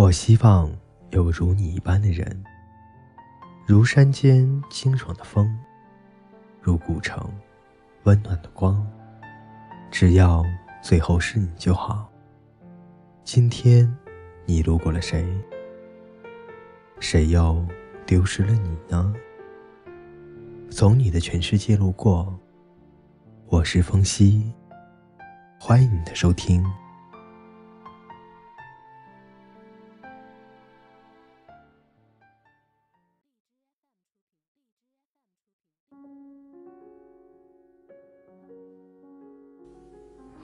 我希望有如你一般的人，如山间清爽的风，如古城温暖的光。只要最后是你就好。今天，你路过了谁？谁又丢失了你呢？从你的全世界路过，我是风夕，欢迎你的收听。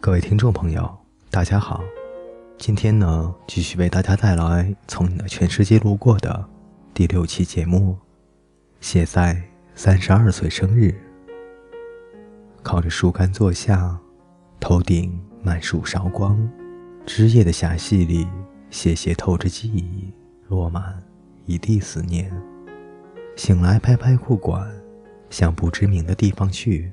各位听众朋友，大家好，今天呢，继续为大家带来《从你的全世界路过》的第六期节目。写在三十二岁生日，靠着树干坐下，头顶满树韶光，枝叶的狭隙里，斜斜透着记忆，落满一地思念。醒来拍拍裤管，向不知名的地方去，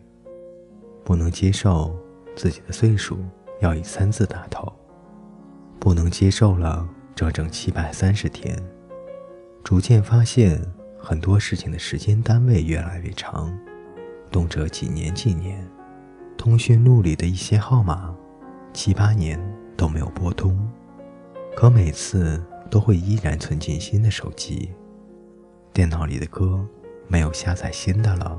不能接受。自己的岁数要以三字打头，不能接受了整整七百三十天。逐渐发现很多事情的时间单位越来越长，动辄几年几年。通讯录里的一些号码，七八年都没有拨通，可每次都会依然存进新的手机。电脑里的歌没有下载新的了，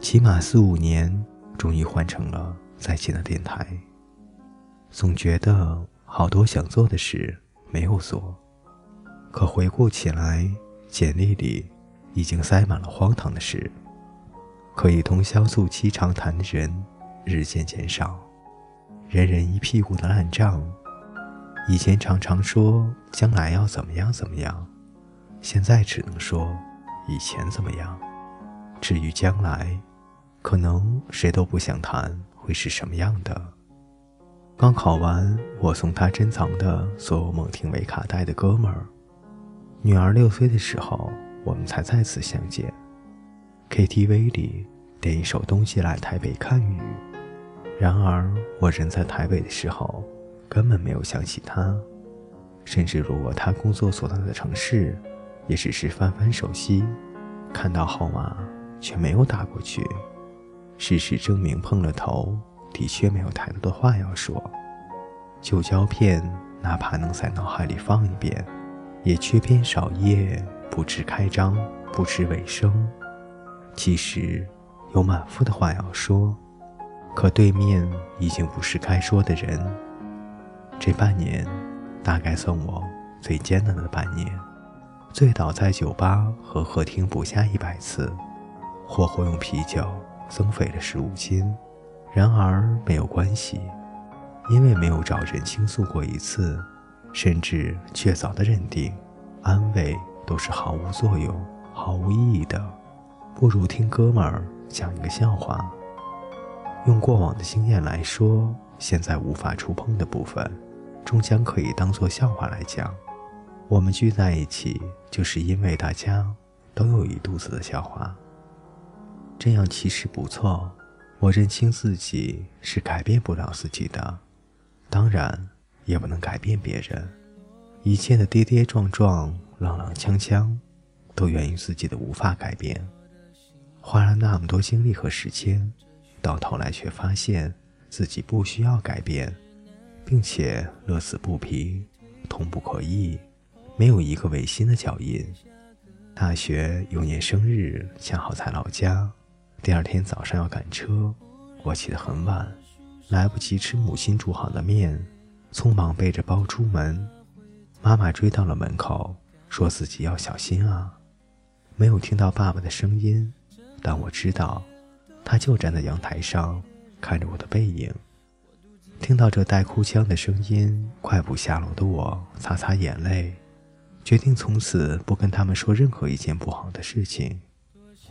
起码四五年，终于换成了。再见的电台，总觉得好多想做的事没有做，可回顾起来，简历里已经塞满了荒唐的事。可以通宵促膝长谈的人日渐减少，人人一屁股的烂账。以前常常说将来要怎么样怎么样，现在只能说以前怎么样。至于将来，可能谁都不想谈。会是什么样的？刚考完，我送他珍藏的所有蒙廷维卡带的哥们儿。女儿六岁的时候，我们才再次相见。KTV 里点一首《东西来台北看雨》。然而，我人在台北的时候，根本没有想起他。甚至如果他工作所在的城市，也只是翻翻手机，看到号码却没有打过去。事实证明，碰了头的确没有太多的话要说。旧胶片哪怕能在脑海里放一遍，也缺篇少页，不知开张，不知尾声。其实有满腹的话要说，可对面已经不是该说的人。这半年，大概算我最艰难的半年。醉倒在酒吧和客厅不下一百次，或会用啤酒。增肥了十五斤，然而没有关系，因为没有找人倾诉过一次，甚至确凿的认定，安慰都是毫无作用、毫无意义的，不如听哥们儿讲一个笑话。用过往的经验来说，现在无法触碰的部分，终将可以当做笑话来讲。我们聚在一起，就是因为大家都有一肚子的笑话。这样其实不错，我认清自己是改变不了自己的，当然也不能改变别人。一切的跌跌撞撞、踉踉跄跄，都源于自己的无法改变。花了那么多精力和时间，到头来却发现自己不需要改变，并且乐此不疲，痛不可抑，没有一个违心的脚印。大学有年生日，恰好在老家。第二天早上要赶车，我起得很晚，来不及吃母亲煮好的面，匆忙背着包出门。妈妈追到了门口，说自己要小心啊。没有听到爸爸的声音，但我知道，他就站在阳台上看着我的背影。听到这带哭腔的声音，快步下楼的我擦擦眼泪，决定从此不跟他们说任何一件不好的事情。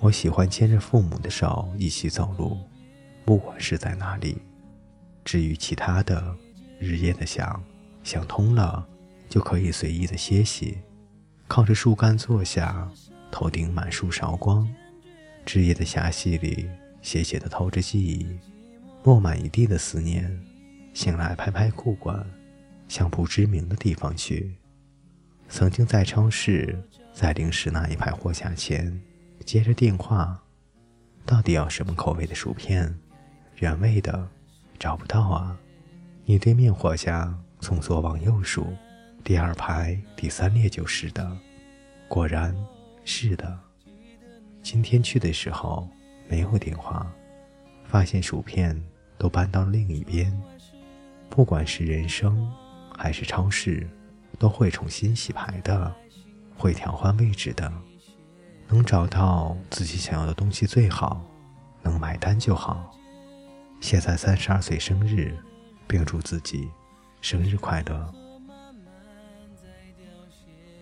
我喜欢牵着父母的手一起走路，不管是在哪里。至于其他的，日夜的想，想通了，就可以随意的歇息，靠着树干坐下，头顶满树韶光，枝叶的狭隙里斜斜的透着记忆，落满一地的思念。醒来拍拍裤管，向不知名的地方去。曾经在超市，在零食那一排货架前接着电话，到底要什么口味的薯片？原味的，找不到啊！你对面货架从左往右数，第二排第三列就是的。果然，是的。今天去的时候没有电话，发现薯片都搬到另一边。不管是人生还是超市。都会重新洗牌的，会调换位置的，能找到自己想要的东西最好，能买单就好。现在三十二岁生日，并祝自己生日快乐。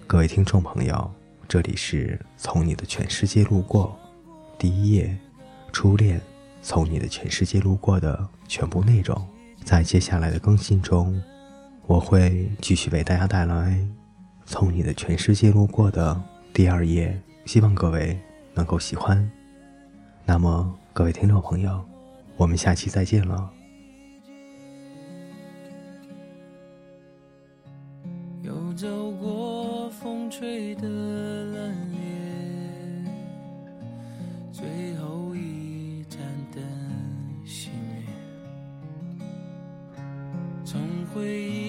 各位听众朋友，这里是从你的全世界路过，第一页，初恋，从你的全世界路过的全部内容，在接下来的更新中。我会继续为大家带来《从你的全世界路过》的第二页，希望各位能够喜欢。那么，各位听众朋友，我们下期再见了。又走过风吹的冷冽，最后一盏灯熄灭，从回忆。